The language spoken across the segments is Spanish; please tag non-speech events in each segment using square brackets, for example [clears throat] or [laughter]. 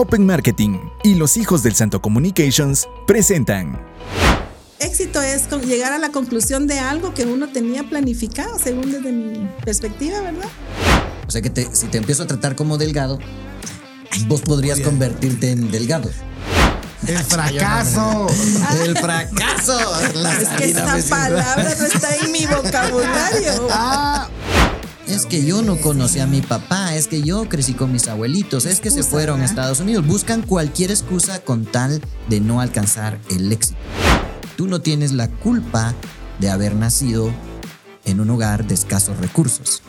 Open Marketing y los hijos del Santo Communications presentan. Éxito es llegar a la conclusión de algo que uno tenía planificado, según desde mi perspectiva, ¿verdad? O sea que te- si te empiezo a tratar como delgado, vos podrías convertirte en delgado. El fracaso. [laughs] El fracaso. La Es que me- palabra no está en mi vocabulario. Ah, Es que yo no conocí a mi papá, es que yo crecí con mis abuelitos, es que se fueron a. Estados Unidos. Buscan cualquier excusa con tal de no alcanzar el éxito. Tú no tienes la culpa de haber nacido en un hogar de escasos recursos,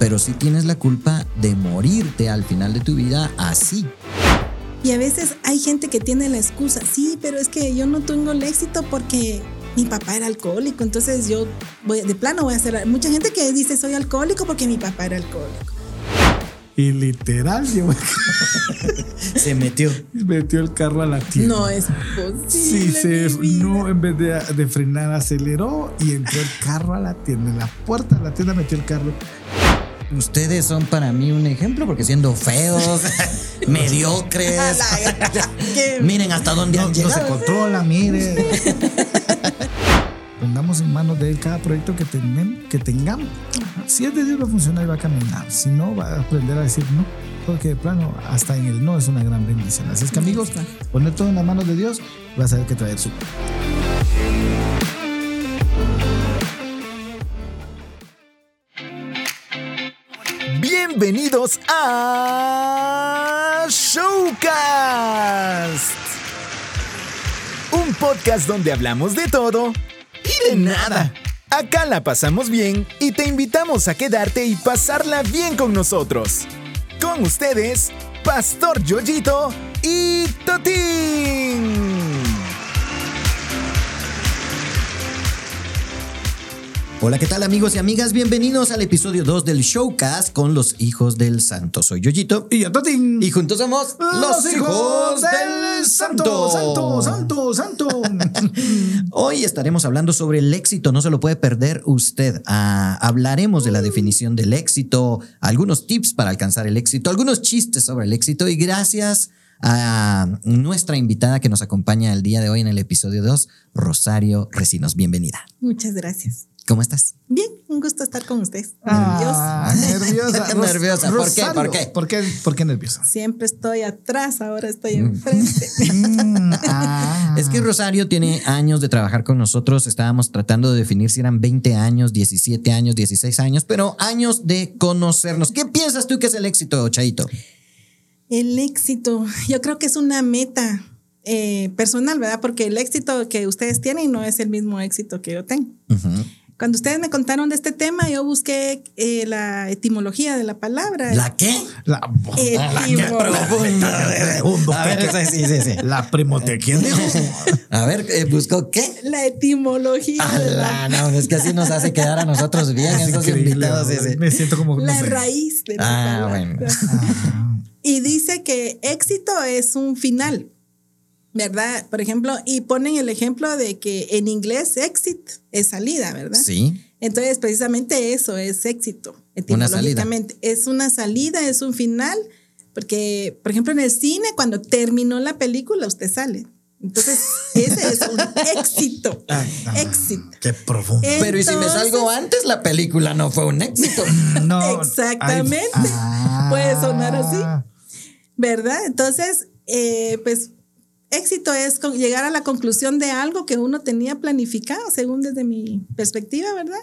pero sí tienes la culpa de morirte al final de tu vida así. Y a veces hay gente que tiene la excusa, sí, pero es que yo no tengo el éxito porque mi papá era alcohólico, entonces yo voy, de plano voy a hacer... Mucha gente que dice soy alcohólico porque mi papá era alcohólico. y literal, yo [laughs] Se metió. metió el carro a la tienda. No es Sí, posible. se, mi vida. no, en vez de, de frenar, aceleró y entró el carro a la tienda. En la puerta de la tienda metió el carro. Ustedes son para mí un ejemplo porque siendo feos, [laughs] mediocres. [laughs] Miren hasta dónde No, han no se llegado. controla, mire. Pongamos en manos de él cada proyecto que, tenem- que tengamos. Si es de Dios va a funcionar y va a caminar. Si no, va a aprender a decir no. Porque de plano, hasta en el no es una gran bendición. Así es que amigos, poner todo en las manos de Dios, vas a ver que traer su. Bienvenidos a Showcast. Un podcast donde hablamos de todo de nada. Acá la pasamos bien y te invitamos a quedarte y pasarla bien con nosotros. Con ustedes, Pastor Yoyito y Totín. Hola, ¿qué tal amigos y amigas? Bienvenidos al episodio 2 del Showcast con los hijos del santo. Soy Yoyito. Y yo, Totín. Y juntos somos los, hijos del santo. Santo, santo, santo. [laughs] Hoy estaremos hablando sobre el éxito, no se lo puede perder usted. Ah, hablaremos de la definición del éxito, algunos tips para alcanzar el éxito, algunos chistes sobre el éxito y gracias a nuestra invitada que nos acompaña el día de hoy en el episodio 2, Rosario Recinos. Bienvenida. Muchas gracias. ¿Cómo estás? Bien, un gusto estar con ustedes. Ah, nerviosa. Nerviosa. [laughs] ¿Por qué? Rosario, ¿Por qué? ¿Por qué, por qué nerviosa? Siempre estoy atrás, ahora estoy enfrente. [laughs] Mm, ah. Es que Rosario tiene años de trabajar con nosotros. Estábamos tratando de definir si eran 20 años, 17 años, 16 años, pero años de conocernos. ¿Qué piensas tú que es el éxito, Chaito? El éxito, yo creo que es una meta eh, personal, ¿verdad? Porque el éxito que ustedes tienen no es el mismo éxito que yo tengo. Cuando ustedes me contaron de este tema, yo busqué eh, la etimología de la palabra. ¿La qué? La, Etimo- A ver, esa- sí, sí, sí. la primote, ¿quién dijo? A ver, eh, ¿buscó qué? La etimología de la, no, es que así nos hace quedar a nosotros bien, Es esos invitados. Me siento como. no la sé. raíz de la Ah, palabra. bueno. Y dice que éxito es un final, ¿verdad? Por ejemplo, y ponen el ejemplo de que en inglés exit es salida, ¿verdad? Sí. Entonces, precisamente eso es éxito. Una salida. Es una salida, es un final, porque, por ejemplo, en el cine, cuando terminó la película, usted sale. Entonces, ese es un [laughs] éxito. éxito. Qué profundo. Pero ¿y si me Entonces- salgo antes? La película no fue un éxito. [laughs] No. Exactamente. ay, ah. Puede sonar así. ¿Verdad? Entonces, eh, pues éxito es con- llegar a la conclusión de algo que uno tenía planificado, según desde mi perspectiva, ¿verdad?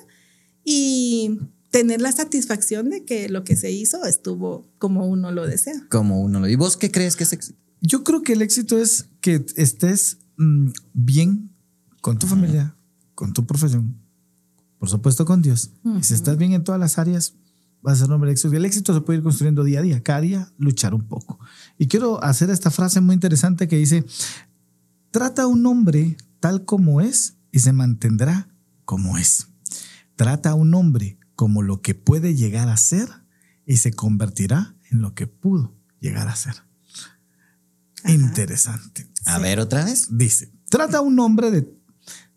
Y tener la satisfacción de que lo que se hizo estuvo como uno lo desea. Como uno lo. ¿Y vos qué crees que es éxito? Yo creo que el éxito es que estés mm, bien con tu familia, con tu profesión, por supuesto con Dios. Y si estás bien en todas las áreas, vas a ser un hombre de éxito. Y el éxito se puede ir construyendo día a día, cada día luchar un poco. Y quiero hacer esta frase muy interesante que dice, trata a un hombre tal como es y se mantendrá como es. Trata a un hombre como lo que puede llegar a ser y se convertirá en lo que pudo llegar a ser. Interesante. A ver, otra vez. Dice, trata a un hombre de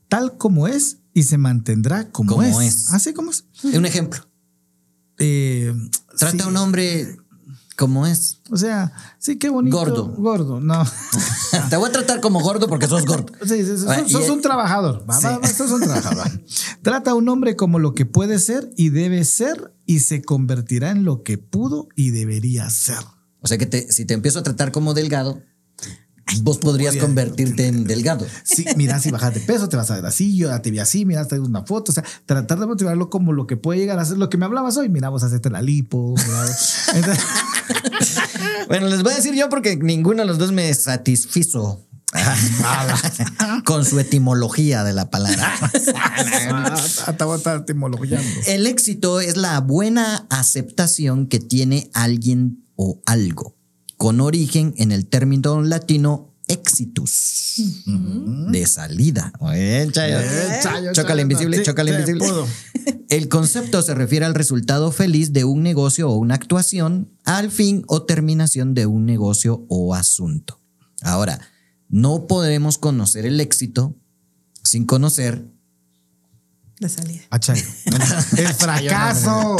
tal como es y se mantendrá como, Como es. es. Así como es. Un ejemplo. Eh, Trata sí. a un hombre ¿Cómo es? O sea, sí, qué bonito. Gordo. Gordo, no. [laughs] Te voy a tratar como gordo porque sos gordo. Sí, sí, sos, un trabajador. Va, Sí. va, va, sos un trabajador. Trata a un hombre como lo que puede ser y debe ser y se convertirá en lo que pudo y debería ser. O sea que te- si te empiezo a tratar como delgado, vos podrías podría- convertirte en delgado. Sí, mira, si bajas de peso, te vas a ver así, yo ya te vi así, mira, te una foto, o sea, tratar de motivarlo como lo que puede llegar a ser lo que me hablabas hoy, mira, vos hacerte la lipo, entonces, [laughs] Bueno, les voy a decir yo porque ninguno de los dos me satisfizo [laughs] con su etimología de la palabra. hasta voy a estar etimologiando. El éxito es la buena aceptación que tiene alguien o algo, con origen en el término latino exitus, de salida. Oye, Chayo. Eh, Chayo, Chócale Chayo, invisible, chócale sí, invisible. El concepto se refiere al resultado feliz de un negocio o una actuación, al fin o terminación de un negocio o asunto. Ahora, no podemos conocer el éxito sin conocer La salida. A Chayo. [laughs] El fracaso.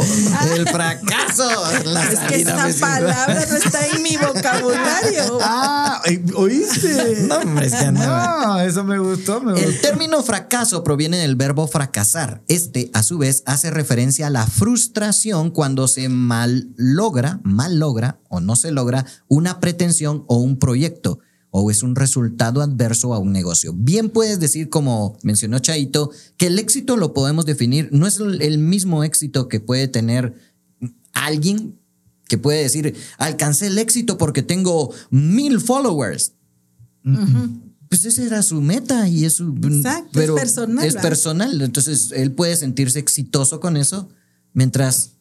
el fracaso. La Es que salida sirve. palabra no está en mi vocabulario. Ah, ¿oíste? No, hombre, es que. No, eso me gustó, me El término fracaso proviene del verbo fracasar. Este, a su vez, hace referencia a la frustración cuando se mal logra, mal logra o no se logra una pretensión o un proyecto o es un resultado adverso a un negocio. Bien puedes decir, como mencionó Chaito, que el éxito lo podemos definir, no es el mismo éxito que puede tener alguien que puede decir, alcancé el éxito porque tengo mil followers. Pues esa era su meta y eso. Exacto, es personal, Es ¿verdad? personal. Entonces él puede sentirse exitoso con eso, mientras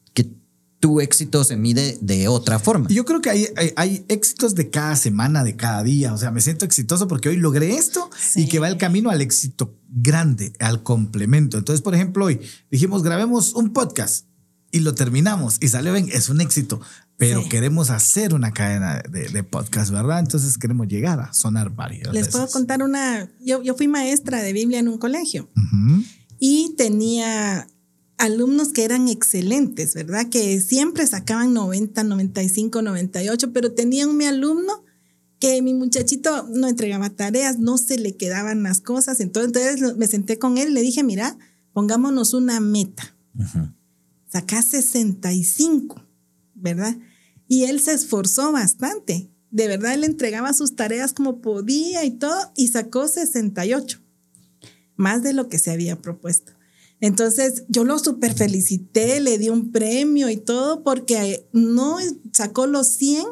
tu éxito se mide de otra forma. Yo creo que hay, hay, hay éxitos de cada semana, de cada día. O sea, me siento exitoso porque hoy logré esto y Sí. que va el camino al éxito grande, al complemento. Entonces, por ejemplo, hoy dijimos, grabemos un podcast y lo terminamos y salió bien, es un éxito. Pero Sí. queremos hacer una cadena de, de podcast, ¿verdad? Entonces queremos llegar a sonar varios. Les puedo contar una. Yo, yo fui maestra de Biblia en un colegio Ujú. y tenía alumnos que eran excelentes, ¿verdad? Que siempre sacaban 90, 95, 98, pero tenía un mi alumno que mi muchachito no entregaba tareas, no se le quedaban las cosas. Entonces, entonces me senté con él y le dije, mira, pongámonos una meta. Sacá 65, ¿verdad? Y él se esforzó bastante. De verdad, él entregaba sus tareas como podía y todo, y sacó 68, más de lo que se había propuesto. Entonces, yo lo super felicité, le di un premio y todo, porque no sacó los 100,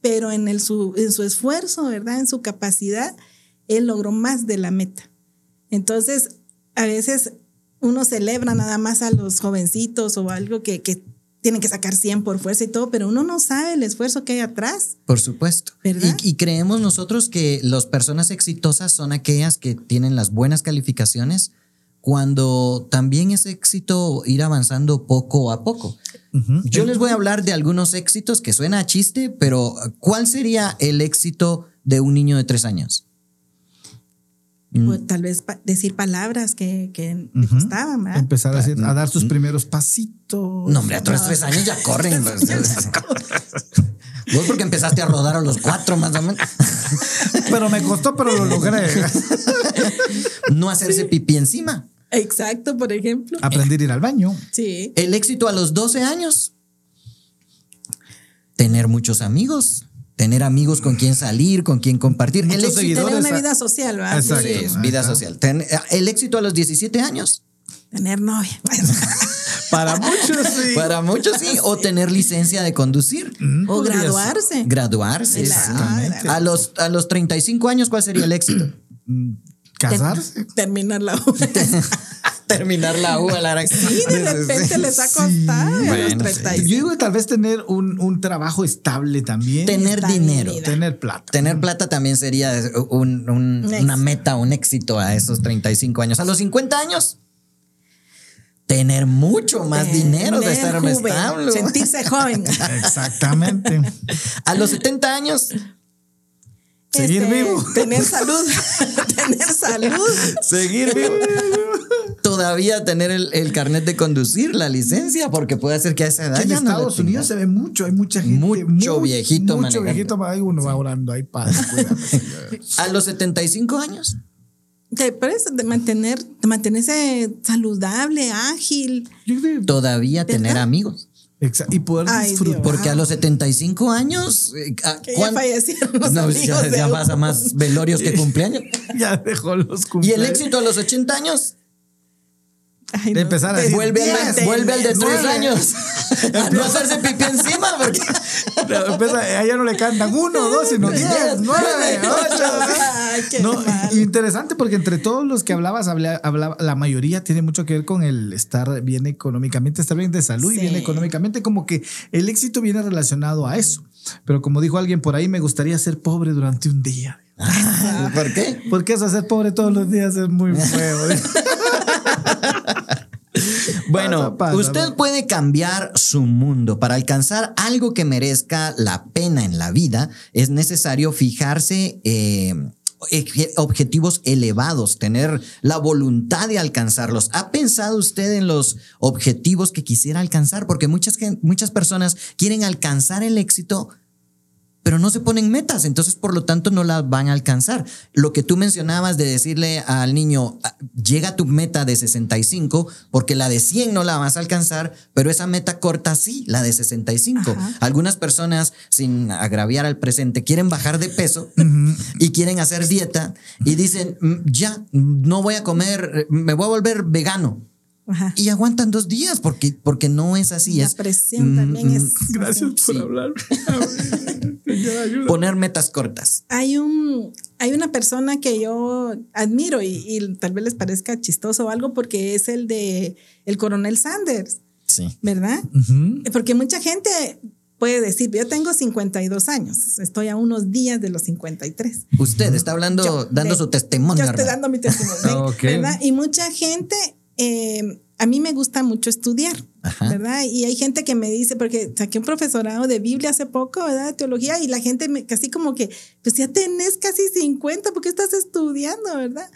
pero en, el, su, en su esfuerzo, ¿verdad? En su capacidad, él logró más de la meta. Entonces, a veces uno celebra nada más a los jovencitos o algo que, que tienen que sacar 100 por fuerza y todo, pero uno no sabe el esfuerzo que hay atrás. Por supuesto. ¿Verdad? Y, y creemos nosotros que las personas exitosas son aquellas que tienen las buenas calificaciones cuando también es éxito ir avanzando poco a poco. Yo les voy a hablar de algunos éxitos que suena a chiste, pero ¿cuál sería el éxito de un niño de tres años? Mm. O tal vez pa- decir palabras que, que le costaban, ¿verdad? Empezar a, hacer- a dar sus primeros pasitos. No, hombre, a tres, tres años ya corren. [laughs] pues. Vos porque empezaste a rodar a los cuatro más o menos. Pero me costó, pero lo logré. [laughs] No hacerse pipí encima. Exacto, por ejemplo. Aprendí a ir al baño. Sí. El éxito a los 12 años. Tener muchos amigos. Tener amigos con quien salir, con quien compartir. El éxito, seguidores. Tener una vida social, ¿verdad? Exacto. Sí, vida social. Ten- el éxito a los 17 años. Tener novia. [laughs] Para muchos, sí. Para muchos sí. O tener licencia de conducir. o graduarse. Graduarse. A los, a los 35 años, ¿cuál sería el éxito? Casarse. Terminar la U. [laughs] Terminar la U a la Sí, de [laughs] repente les ha costado a los Bueno, sí. 35. Yo digo que tal vez tener un, un trabajo estable también. Tener dinero. Tener plata. Tener plata también sería un- un- Un una meta, un éxito a esos 35 años. A los 50 años, tener mucho más dinero de estar joven, establo. Sentirse joven. [laughs] Exactamente. A los 70 años, Seguir Este, vivo. Tener salud. [laughs] tener salud. seguir vivo. todavía tener el, carnet de conducir, la licencia, porque puede ser que a esa edad. en Estados Unidos se ve mucho, hay mucha gente. Mucho viejito, Mucho viejito, hay uno va orando, ahí padre. a los 75 años. De, de mantener, de mantenerse saludable, ágil. Todavía tener amigos. Exacto. Y poder disfrutar. Porque a los 75 años. Eh, ya fallecieron [laughs] [laughs] los no, ya, pasa más velorios que cumpleaños. [laughs] ya dejó los cumpleaños. ¿Y el éxito a los 80 años? De empezar a decir, vuelve, al, vuelve al de tres años [laughs] [laughs] a no hacerse pipí encima porque [laughs] empieza, a ella no le cantan uno, dos, sino diez, nueve, ocho. no, interesante porque entre todos los que hablabas, hablaba, la mayoría tiene mucho que ver con el estar bien económicamente, estar bien de salud y bien económicamente, como que el éxito viene relacionado a eso. Pero como dijo alguien por ahí, me gustaría ser pobre durante un día. ¿Por qué? Porque eso, ser pobre todos los días es muy feo. Bueno, usted puede cambiar su mundo. Para alcanzar algo que merezca la pena en la vida, es necesario fijarse eh, objetivos elevados, tener la voluntad de alcanzarlos. ¿Ha pensado usted en los objetivos que quisiera alcanzar? Porque muchas, muchas personas quieren alcanzar el éxito, pero no se ponen metas, entonces por lo tanto no las van a alcanzar. Lo que tú mencionabas de decirle al niño, ah, llega a tu meta de 65, porque la de 100 no la vas a alcanzar, pero esa meta corta sí, la de 65. Algunas personas, sin agraviar al presente, quieren bajar de peso y quieren hacer dieta y dicen, mm, ya, no voy a comer, me voy a volver vegano. Y aguantan dos días porque, porque no es así. La presión también mm, es. [laughs] Gracias por hablar. [laughs] Poner metas cortas. Hay un, hay una persona que yo admiro y, tal vez les parezca chistoso o algo porque es el de el coronel Sanders. Sí. ¿Verdad? Porque mucha gente puede decir, yo tengo 52 años, estoy a unos días de los 53. Usted está hablando, dando su testimonio. Yo estoy dando mi testimonio, [laughs] ¿verdad? Y mucha gente eh, a mí me gusta mucho estudiar, ¿verdad? Y hay gente que me dice, porque saqué un profesorado de Biblia hace poco, ¿verdad? De teología, y la gente me, casi como que, pues ya tenés casi 50, ¿por qué estás estudiando, verdad?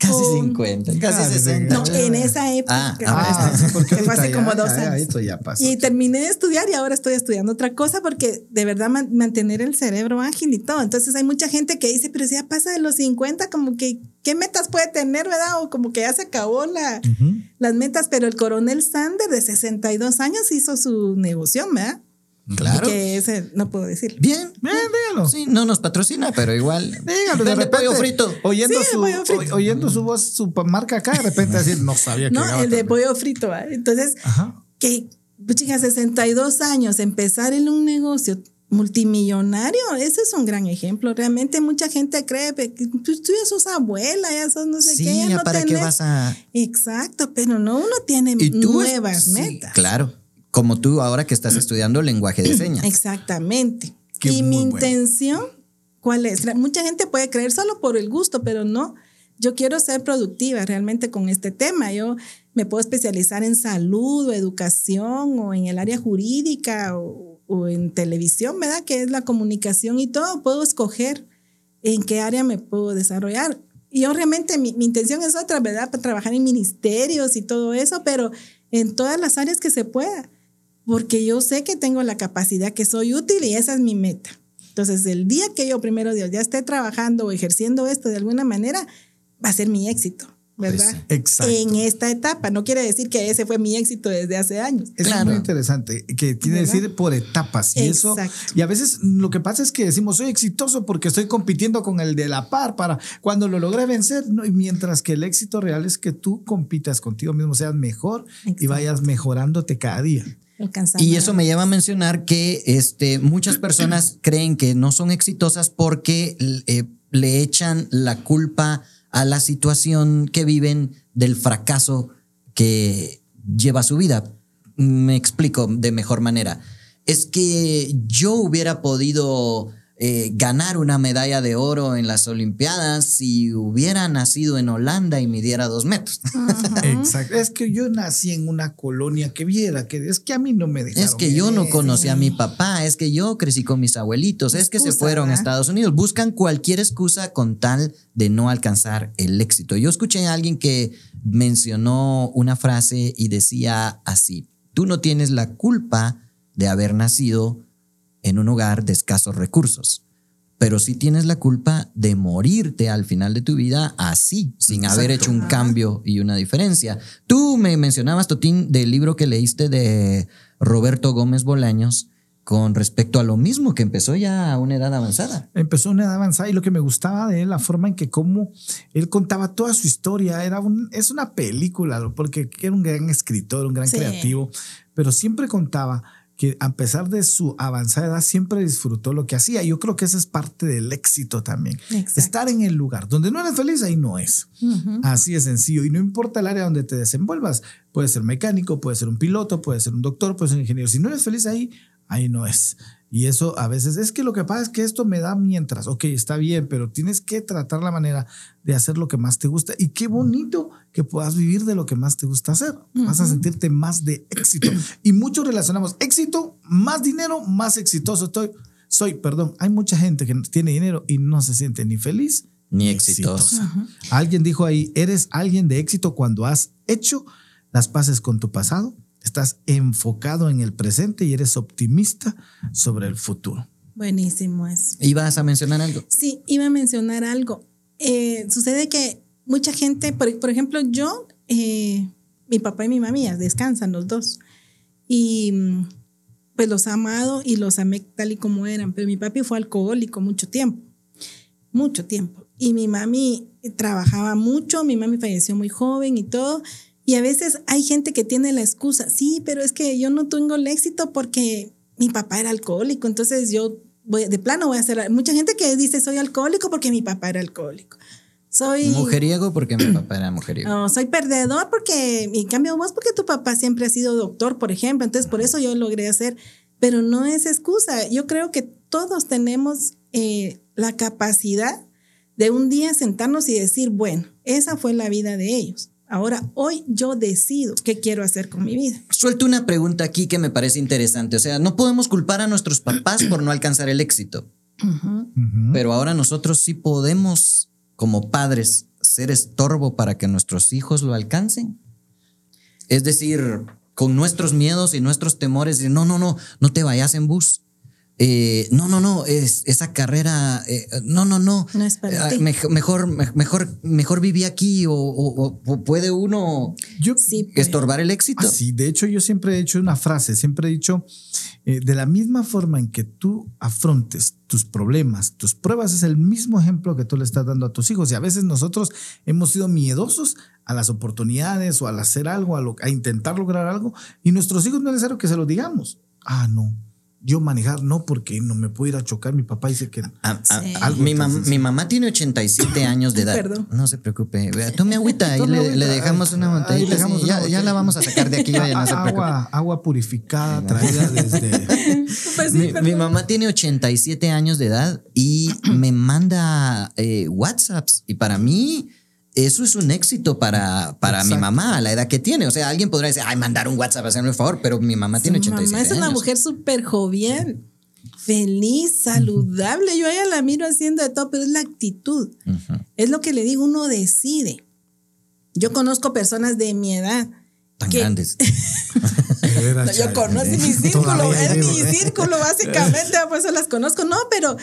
Casi 50, casi 60. No, en esa época. Ah, ah porque fue hace como dos años. Ya, pasó. Y terminé de estudiar y ahora estoy estudiando otra cosa porque de verdad mantener el cerebro ágil y todo. Entonces hay mucha gente que dice, pero si ya pasa de los 50, como que, ¿qué metas puede tener, verdad? O como que ya se acabó la, las metas. Pero el coronel Sander de 62 años hizo su negocio, ¿verdad? Claro. Que ese no puedo decir. Bien, bien, dígalo. Sí, no nos patrocina, pero igual. [laughs] Dígalo, de repente. pollo frito. Oyendo, su, oyendo su voz, su marca acá, de repente decir, no sabía que No, el de pollo frito. Entonces, que, pues, chicas, 62 años, empezar en un negocio multimillonario, ese es un gran ejemplo. Realmente mucha gente cree que pues, tú ya sos abuela, ya sos no sé qué. Ya no ¿para qué vas a...? Exacto, pero no, uno tiene nuevas metas. Claro como tú ahora que estás estudiando lenguaje de [clears throat] señas. Exactamente. Y mi intención, ¿cuál es? Mucha gente puede creer solo por el gusto, pero no. Yo quiero ser productiva realmente con este tema. Yo me puedo especializar en salud o educación o en el área jurídica o, en televisión, ¿verdad? Que es la comunicación y todo. Puedo escoger en qué área me puedo desarrollar. Y yo realmente mi, mi intención es otra, ¿verdad? Para trabajar en ministerios y todo eso, pero en todas las áreas que se pueda porque yo sé que tengo la capacidad, que soy útil y esa es mi meta. Entonces, el día que yo, primero Dios, ya esté trabajando o ejerciendo esto de alguna manera, va a ser mi éxito. Pues, ¿verdad? exacto. En esta etapa. No quiere decir que ese fue mi éxito desde hace años. Es muy interesante, que tiene que decir por etapas. Y eso. Y a veces lo que pasa es que decimos, soy exitoso porque estoy compitiendo con el de la par para cuando lo logré vencer. mientras que el éxito real es que tú compitas contigo mismo, seas mejor y vayas mejorándote cada día. Y eso me lleva a mencionar que este, muchas personas [clears throat] creen que no son exitosas porque eh, le echan la culpa a la situación que viven del fracaso que lleva su vida. Me explico de mejor manera. Es que yo hubiera podido eh, ganar una medalla de oro en las Olimpiadas si hubiera nacido en Holanda y midiera dos metros. [laughs] Exacto. Es que yo nací en una colonia que viera, que es que a mí no me dejaron. Es que yo no conocí a mi papá, es que yo crecí con mis abuelitos, es que se fueron a Estados Unidos. Buscan cualquier excusa con tal de no alcanzar el éxito. Yo escuché a alguien que mencionó una frase y decía así, tú no tienes la culpa de haber nacido en un hogar de escasos recursos. Pero sí tienes la culpa de morirte al final de tu vida así, sin haber hecho un cambio y una diferencia. Tú me mencionabas, Totín, del libro que leíste de Roberto Gómez Bolaños con respecto a lo mismo, que empezó ya a una edad avanzada. Empezó a una edad avanzada y lo que me gustaba de él, la forma en que cómo él contaba toda su historia, era un, es una película, porque era un gran escritor, un gran creativo, pero siempre contaba que a pesar de su avanzada edad siempre disfrutó lo que hacía. Yo creo que esa es parte del éxito también. Estar en el lugar donde no eres feliz, ahí no es. Así es sencillo. Y no importa el área donde te desenvuelvas. Puede ser mecánico, puede ser un piloto, puede ser un doctor, puede ser un ingeniero. Si no eres feliz ahí, ahí no es. Y eso a veces es que lo que pasa es que esto me da mientras, ok, está bien, pero tienes que tratar la manera de hacer lo que más te gusta. Y qué bonito que puedas vivir de lo que más te gusta hacer. Vas a sentirte más de éxito. y muchos relacionamos éxito, más dinero, más exitoso estoy. Soy, perdón, hay mucha gente que tiene dinero y no se siente ni feliz ni exitoso. Alguien dijo ahí, eres alguien de éxito cuando has hecho las paces con tu pasado Estás enfocado en el presente y eres optimista sobre el futuro. Buenísimo eso. ¿Ibas a mencionar algo? Sí, iba a mencionar algo. Eh, sucede que mucha gente, por, ejemplo, yo, eh, mi papá y mi mamá descansan los dos. Y pues los he amado y los amé tal y como eran. Pero mi papi fue alcohólico mucho tiempo. Mucho tiempo. Y mi mami trabajaba mucho, mi mami falleció muy joven y todo. Y a veces hay gente que tiene la excusa, sí, pero es que yo no tengo el éxito porque mi papá era alcohólico, entonces yo voy, de plano voy a hacer, mucha gente que dice soy alcohólico porque mi papá era alcohólico. Soy mujeriego porque mi papá era mujeriego. No, soy perdedor porque, en cambio vos porque tu papá siempre ha sido doctor, por ejemplo, entonces por eso yo logré hacer, pero no es excusa. Yo creo que todos tenemos eh, la capacidad de un día sentarnos y decir, bueno, esa fue la vida de ellos. Ahora, hoy yo decido qué quiero hacer con mi vida. Suelto una pregunta aquí que me parece interesante. O sea, no podemos culpar a nuestros [clears throat] papás por no alcanzar el éxito. Pero ahora nosotros sí podemos, como padres, ser estorbo para que nuestros hijos lo alcancen. Es decir, con nuestros miedos y nuestros temores, no, no, no, no te vayas en bus eh, no, no, no, es, esa carrera, eh, no, no, no. No es para ah, Mejor, mejor, mejor viví aquí o, puede uno estorbar el éxito. Sí, de hecho yo siempre he hecho una frase, siempre he dicho, eh, de la misma forma en que tú afrontes tus problemas, tus pruebas, es el mismo ejemplo que tú le estás dando a tus hijos. Y a veces nosotros hemos sido miedosos a las oportunidades o al hacer algo, a, a intentar lograr algo, y nuestros hijos no es necesario que se lo digamos. Ah, no yo manejar no porque no me puedo ir a chocar. Mi papá dice que ah, ah, mi, mi, mamá tiene 87 [coughs] años de edad. Perdón. No se preocupe. Tome agüita y [laughs] le, le, dejamos una botellita. ya, ya, la vamos a sacar de aquí. agua, agua purificada traída desde. [laughs] Pues mi, mamá tiene 87 años de edad y me manda eh, WhatsApps. Y para mí eso es un éxito para, para mi mamá a la edad que tiene. O sea, alguien podrá decir, ay, mandar un WhatsApp, hacerme un favor, pero mi mamá tiene 87 mamá es una mujer súper jovial, feliz, saludable. Yo a ella la miro haciendo de todo, pero es la actitud. Es lo que le digo, uno decide. Yo conozco personas de mi edad. Tan grandes. [laughs] yo conozco mi círculo, es mi círculo básicamente, [laughs] por eso las conozco. No, pero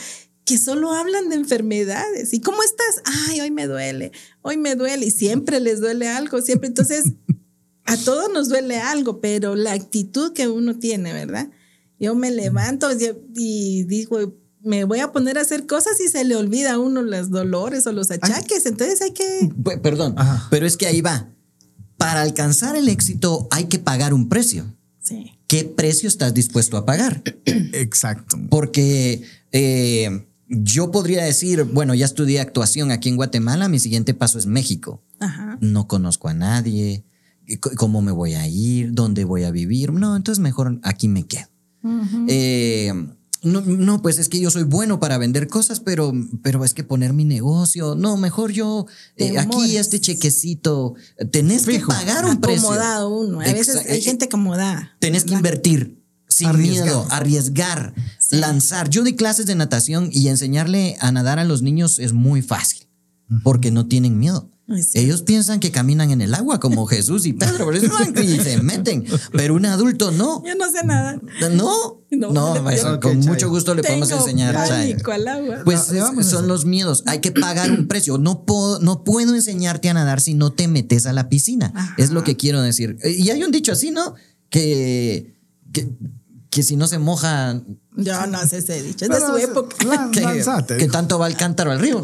que solo hablan de enfermedades. ¿Y cómo estás? Ay, hoy me duele, hoy me duele. Y siempre les duele algo, siempre. Entonces, a todos nos duele algo, pero la actitud que uno tiene, ¿verdad? Yo me levanto y digo, me voy a poner a hacer cosas y se le olvida a uno los dolores o los achaques. Entonces hay que... Perdón, pero es que ahí va. Para alcanzar el éxito hay que pagar un precio. Sí. ¿Qué precio estás dispuesto a pagar? Exacto. Porque eh, yo podría decir, bueno, ya estudié actuación aquí en Guatemala, mi siguiente paso es México. No conozco a nadie, cómo me voy a ir, dónde voy a vivir. No, entonces mejor aquí me quedo. Eh, no, no, pues es que yo soy bueno para vender cosas, pero, pero es que poner mi negocio, no, mejor yo, eh, aquí este chequecito, tenés que pagar un precio. Acomodado uno, a veces hay gente acomodada. Tenés que invertir sin miedo, arriesgar, lanzar. Yo di clases de natación y enseñarle a nadar a los niños es muy fácil, porque no tienen miedo. Ellos piensan que caminan en el agua como [laughs] Jesús y Pedro, por eso y se meten. Pero un adulto no. Yo no sé nada. No, no, con mucho gusto le podemos enseñar. Al agua. Pues son los miedos. Hay que pagar un precio. No puedo, no puedo enseñarte a nadar si no te metes a la piscina. Es lo que quiero decir. Y hay un dicho así, ¿no? Que, que, que si no se moja. Yo no sé ese dicho. Es de su época. [laughs] que, tanto va el cántaro al río.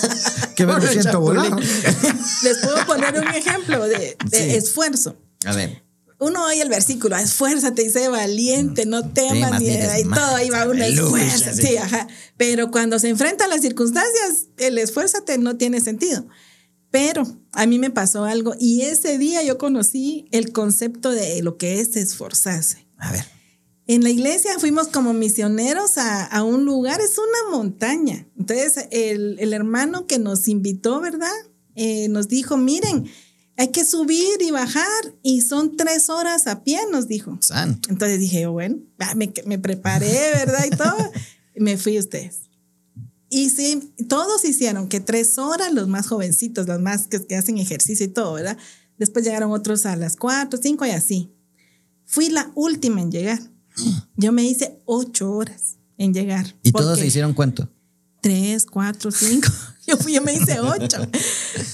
[laughs] que me siento volar. Les puedo poner un ejemplo de, esfuerzo. A ver. Uno oye el versículo, esfuérzate y sé valiente, no temas, ni y todo ahí va un esfuerzo. Sí, ajá. Pero cuando se enfrentan las circunstancias, el esfuérzate no tiene sentido. Pero a mí me pasó algo y ese día yo conocí el concepto de lo que es esforzarse. A ver. En la iglesia fuimos como misioneros a, un lugar, es una montaña. Entonces el, hermano que nos invitó, ¿verdad? Eh, nos dijo, miren, hay que subir y bajar y son tres horas a pie, nos dijo. Santo. Entonces dije, bueno, me, me preparé, ¿verdad? Y todo. y me fui a ustedes. Y sí, todos hicieron que tres horas, los más jovencitos, los más que, que hacen ejercicio y todo, ¿verdad? Después llegaron otros a las cuatro, cinco y así. Fui la última en llegar. Yo me hice ocho horas en llegar. ¿Y todos se hicieron cuánto? Tres, cuatro, cinco. [laughs] Yo, yo me hice ocho.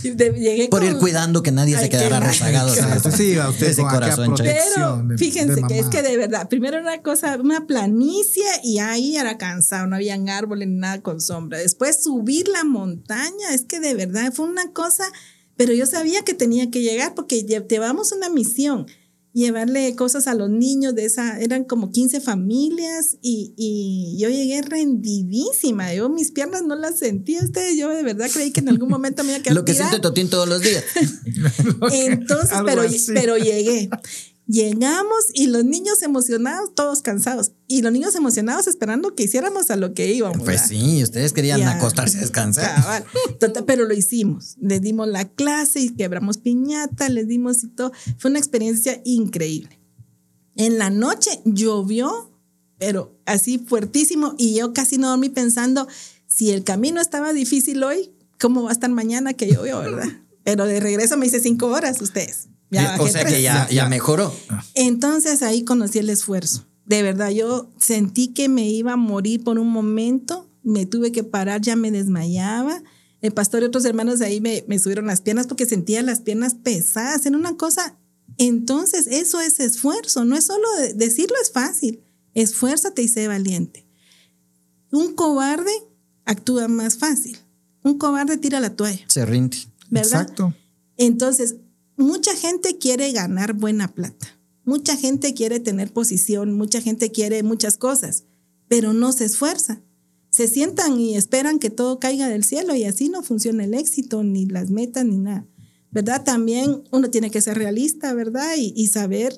Llegué Por ir cuidando que nadie se quedara rezagado. sí, usted ese corazón. Pero fíjense que es que de verdad, primero una cosa, una planicie y ahí era cansado, no habían árboles ni nada con sombra. Después subir la montaña, es que de verdad fue una cosa, pero yo sabía que tenía que llegar porque llevamos una misión llevarle cosas a los niños de esa, eran como 15 familias y, y, yo llegué rendidísima, yo mis piernas no las sentía ustedes, yo de verdad creí que en algún momento me iba a [laughs] quedar Lo que siente Totín todos los días. [laughs] [laughs] Entonces, pero, pero llegué. Llegamos y los niños emocionados, todos cansados. Y los niños emocionados esperando que hiciéramos a lo que íbamos. Pues sí, ustedes querían acostarse a descansar. [laughs] pero lo hicimos. Les dimos la clase y quebramos piñata, les dimos y todo. Fue una experiencia increíble. En la noche llovió, pero así fuertísimo. Y yo casi no dormí pensando, si el camino estaba difícil hoy, ¿cómo va a estar mañana que llovió, verdad? [laughs] Pero de regreso me hice cinco horas ustedes o sea que ya, ya mejoró. Entonces ahí conocí el esfuerzo. De verdad, yo sentí que me iba a morir por un momento, me tuve que parar, ya me desmayaba. El pastor y otros hermanos ahí me, me subieron las piernas porque sentía las piernas pesadas en una cosa. Entonces, eso es esfuerzo, no es solo decirlo es fácil. Esfuérzate y sé valiente. Un cobarde actúa más fácil. Un cobarde tira la toalla. Se rinde. ¿Verdad? Exacto. Entonces, mucha gente quiere ganar buena plata, mucha gente quiere tener posición, mucha gente quiere muchas cosas, pero no se esfuerza. Se sientan y esperan que todo caiga del cielo y así no funciona el éxito, ni las metas, ni nada. ¿Verdad? También uno tiene que ser realista, ¿verdad? Y, saber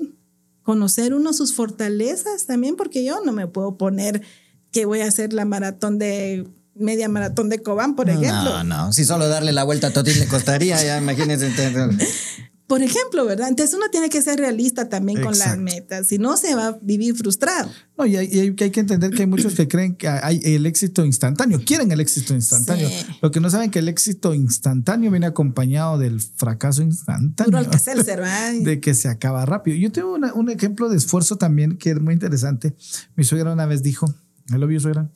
conocer uno sus fortalezas también, porque yo no me puedo poner que voy a hacer la maratón de media maratón de Cobán, por ejemplo. No, no, si solo darle la vuelta a Totín le costaría, ya imagínense. [laughs] Por ejemplo, ¿verdad? Entonces uno tiene que ser realista también con las metas, si no se va a vivir frustrado. No, y hay, que entender que hay muchos que creen que hay el éxito instantáneo, quieren el éxito instantáneo. Lo que no saben que el éxito instantáneo viene acompañado del fracaso instantáneo. [laughs] de que se acaba rápido. Yo tengo un ejemplo de esfuerzo también que es muy interesante. Mi suegra una vez dijo, lo vio suegra,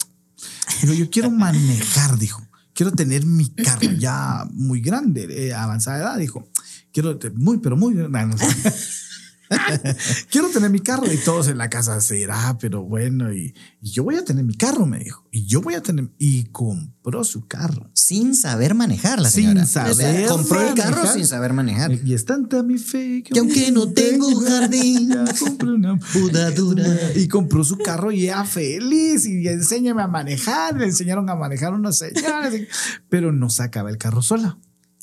pero yo quiero manejar, dijo. Quiero tener mi carro ya muy grande, eh, avanzada edad, dijo quiero, muy, pero muy, [laughs] [laughs] quiero tener mi carro y todos en la casa será, pero bueno, y, yo voy a tener mi carro, me dijo, y yo voy a tener, y compró su carro. Sin saber manejar la señora. Sin saber. compró el carro sin saber manejar. Y es tanta mi fe que, aunque no tengo jardín, compré una [laughs] dura. Y compró su carro y era feliz y enséñame a manejar, le enseñaron a manejar unos señores, pero no sacaba el carro sola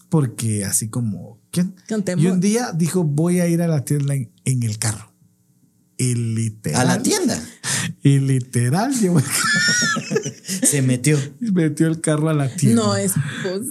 porque así como, ¿quién? Y un día dijo, voy a ir a la tienda en, el carro. Literal. A la tienda. Y literal [laughs] llevó el Se metió. metió el carro a la tienda. No es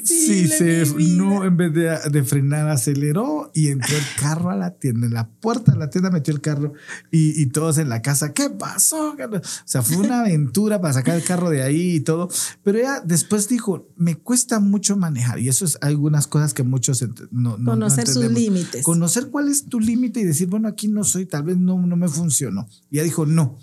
Sí, posible. se, mi vida. no, en vez de, de frenar, aceleró y entró el carro a la tienda. En la puerta de la tienda metió el carro y, y todos en la casa, ¿qué pasó? O sea, fue una aventura para sacar el carro de ahí y todo. Pero ella después dijo, me cuesta mucho manejar y eso es algunas cosas que muchos no, no- no Conocer sus límites. Conocer cuál es tu límite y decir, bueno, aquí no soy, tal vez no, no me funcionó. Y ella dijo, no.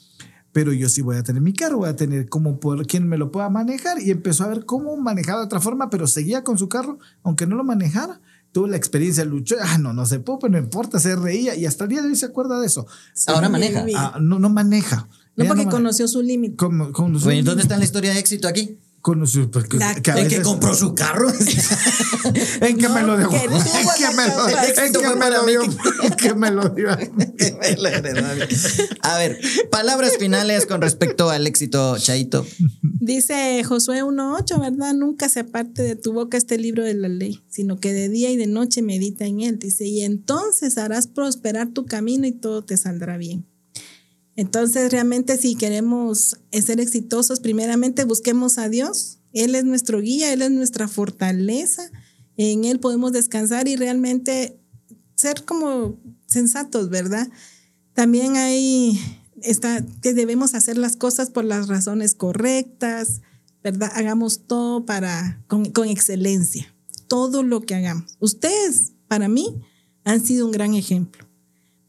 Pero yo sí voy a tener mi carro, voy a tener como por quien me lo pueda manejar. Y empezó a ver cómo manejaba de otra forma, pero seguía con su carro, aunque no lo manejara. Tuvo la experiencia, luchó. Ah, no, no se pudo, pero no importa, se reía. Y hasta el día de hoy se acuerda de eso. Ahora maneja. Ah, no, no maneja. No Ella porque conoció su límite. Como- con su- Bueno, ¿dónde está la historia de éxito aquí? Con su- La- que a ¿En que compró su carro? [laughs] ¿En qué me lo dejó? que ¿En la me lo, en me dio? ¿En qué me lo dio? [laughs] A ver, palabras finales con respecto al éxito, Chaito. Dice Josué 1.8, ¿verdad? Nunca se aparte de tu boca este libro de la ley, sino que de día y de noche medita en él. Dice, y entonces harás prosperar tu camino y todo te saldrá bien. Entonces, realmente, si queremos ser exitosos, primeramente busquemos a Dios. Él es nuestro guía, Él es nuestra fortaleza. En Él podemos descansar y realmente ser como sensatos, ¿verdad? También hay está que debemos hacer las cosas por las razones correctas, ¿verdad? Hagamos todo para con, con excelencia, todo lo que hagamos. Ustedes, para mí, han sido un gran ejemplo,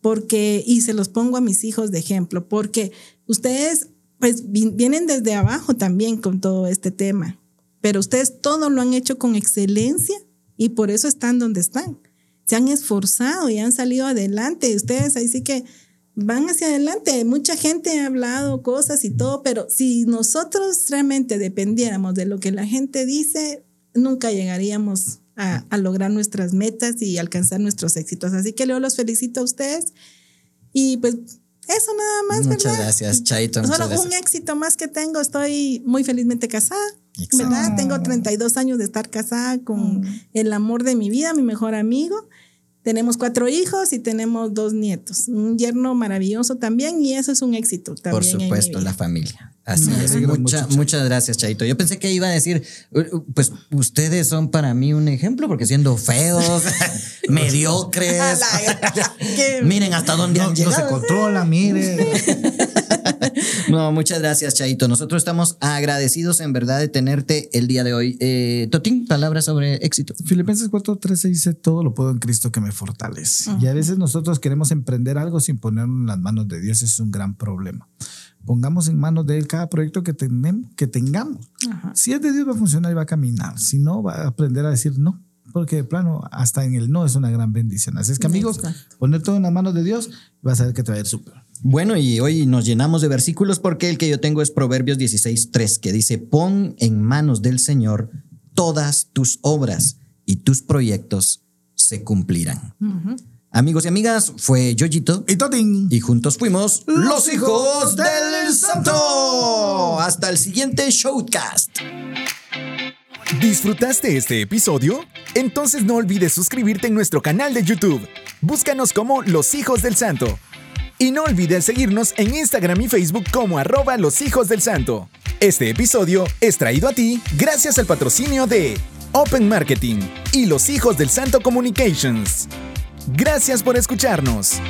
porque y se los pongo a mis hijos de ejemplo, porque ustedes pues vi- vienen desde abajo también con todo este tema, pero ustedes todo lo han hecho con excelencia y por eso están donde están. Se han esforzado y han salido adelante. Ustedes ahí sí que van hacia adelante. Mucha gente ha hablado cosas y todo, pero si nosotros realmente dependiéramos de lo que la gente dice, nunca llegaríamos a, a lograr nuestras metas y alcanzar nuestros éxitos. Así que yo los felicito a ustedes y pues eso nada más, Muchas ¿verdad? gracias, Chaito. Solo gracias. un éxito más que tengo. Estoy muy felizmente casada. Exacto. ¿Verdad? Tengo 32 años de estar casada con el amor de mi vida, mi mejor amigo. Tenemos cuatro hijos y tenemos dos nietos. Un yerno maravilloso también y eso es un éxito también. Por supuesto, la familia. Así Me es. Mucha- mucho, muchas gracias, Chaito. Yo pensé que iba a decir, pues ustedes son para mí un ejemplo, porque siendo feos, [laughs] mediocres, [laughs] miren hasta dónde No, han no se controla, mire. [laughs] No, muchas gracias, Chaito. Nosotros estamos agradecidos en verdad de tenerte el día de hoy. Eh, Totín, palabras sobre éxito. Filipenses 4:13 dice, todo lo puedo en Cristo que me fortalece. Y a veces nosotros queremos emprender algo sin ponerlo en las manos de Dios, es un gran problema. Pongamos en manos de Él cada proyecto que, tenemos, que tengamos. Si es de Dios va a funcionar y va a caminar. Si no, va a aprender a decir no. Porque de plano, hasta en el no es una gran bendición. Así es que amigos, Exacto. poner todo en las manos de Dios, vas a ver que te va a ir súper. Bueno, y hoy nos llenamos de versículos porque el que yo tengo es Proverbios 16.3, que dice, pon en manos del Señor todas tus obras y tus proyectos se cumplirán. Amigos y amigas, fue Yoyito Y Totín. y juntos fuimos los hijos del santo. Hasta el siguiente showcast. ¿Disfrutaste este episodio? Entonces no olvides suscribirte en nuestro canal de YouTube. Búscanos como Los Hijos del Santo. Y no olvides seguirnos en Instagram y Facebook como arroba Los Hijos del Santo. Este episodio es traído a ti gracias al patrocinio de Open Marketing y Los Hijos del Santo Communications. Gracias por escucharnos.